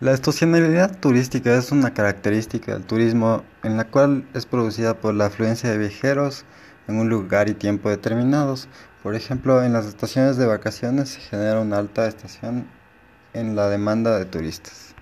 La estacionalidad turística es una característica del turismo en la cual es producida por la afluencia de viajeros en un lugar y tiempo determinados. Por ejemplo, en las estaciones de vacaciones se genera una alta estación en la demanda de turistas.